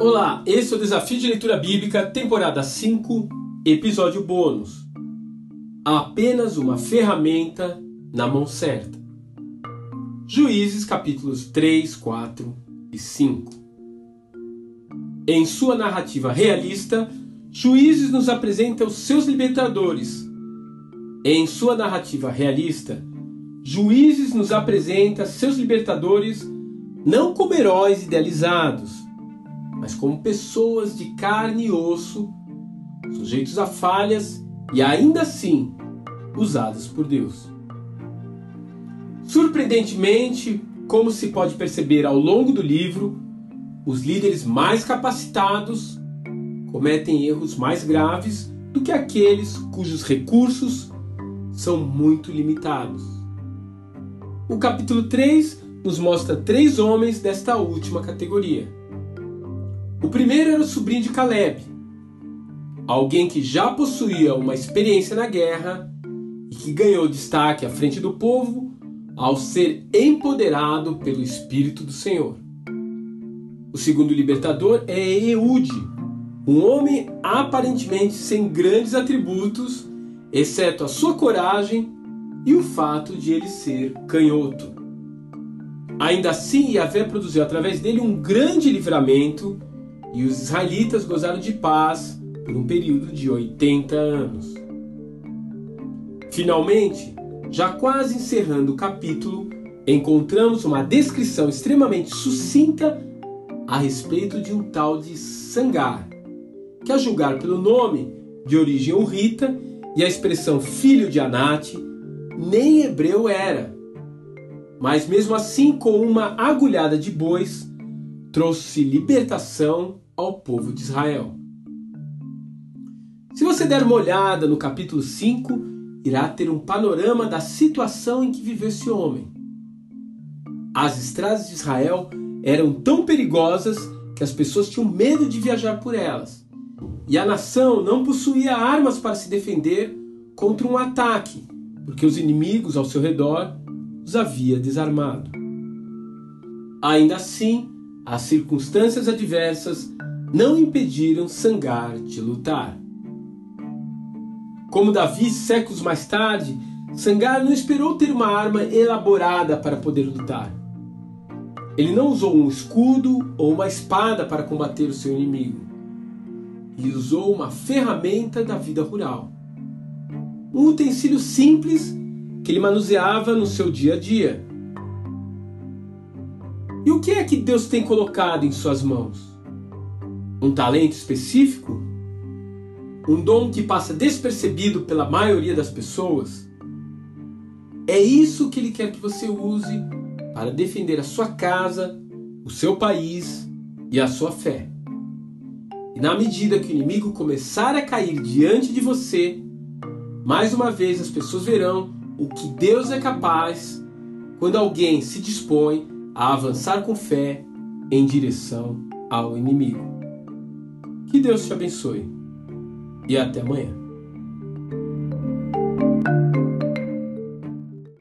Olá, esse é o Desafio de Leitura Bíblica, temporada 5, episódio bônus. Apenas uma ferramenta na mão certa. Juízes capítulos 3, 4 e 5. Em sua narrativa realista, Juízes nos apresenta os seus libertadores. Em sua narrativa realista, Juízes nos apresenta seus libertadores não como heróis idealizados, mas como pessoas de carne e osso, sujeitos a falhas e ainda assim usadas por Deus. Surpreendentemente, como se pode perceber ao longo do livro, os líderes mais capacitados cometem erros mais graves do que aqueles cujos recursos são muito limitados. O capítulo 3 nos mostra três homens desta última categoria. O primeiro era o sobrinho de Caleb, alguém que já possuía uma experiência na guerra e que ganhou destaque à frente do povo ao ser empoderado pelo Espírito do Senhor. O segundo libertador é Eude, um homem aparentemente sem grandes atributos, exceto a sua coragem e o fato de ele ser canhoto. Ainda assim, Yahvé produziu através dele um grande livramento e os israelitas gozaram de paz por um período de 80 anos. Finalmente, já quase encerrando o capítulo, encontramos uma descrição extremamente sucinta a respeito de um tal de Sangar, que a julgar pelo nome, de origem urrita, e a expressão filho de Anate, nem hebreu era. Mas mesmo assim, com uma agulhada de bois, trouxe libertação ao povo de Israel. Se você der uma olhada no capítulo 5, irá ter um panorama da situação em que viveu esse homem. As estradas de Israel eram tão perigosas que as pessoas tinham medo de viajar por elas e a nação não possuía armas para se defender contra um ataque, porque os inimigos ao seu redor os havia desarmado. Ainda assim, as circunstâncias adversas não impediram Sangar de lutar. Como Davi, séculos mais tarde, Sangar não esperou ter uma arma elaborada para poder lutar. Ele não usou um escudo ou uma espada para combater o seu inimigo e usou uma ferramenta da vida rural. Um utensílio simples que ele manuseava no seu dia a dia. E o que é que Deus tem colocado em suas mãos? Um talento específico? Um dom que passa despercebido pela maioria das pessoas? É isso que ele quer que você use para defender a sua casa, o seu país e a sua fé. E na medida que o inimigo começar a cair diante de você, mais uma vez as pessoas verão o que Deus é capaz quando alguém se dispõe a avançar com fé em direção ao inimigo. Que Deus te abençoe e até amanhã.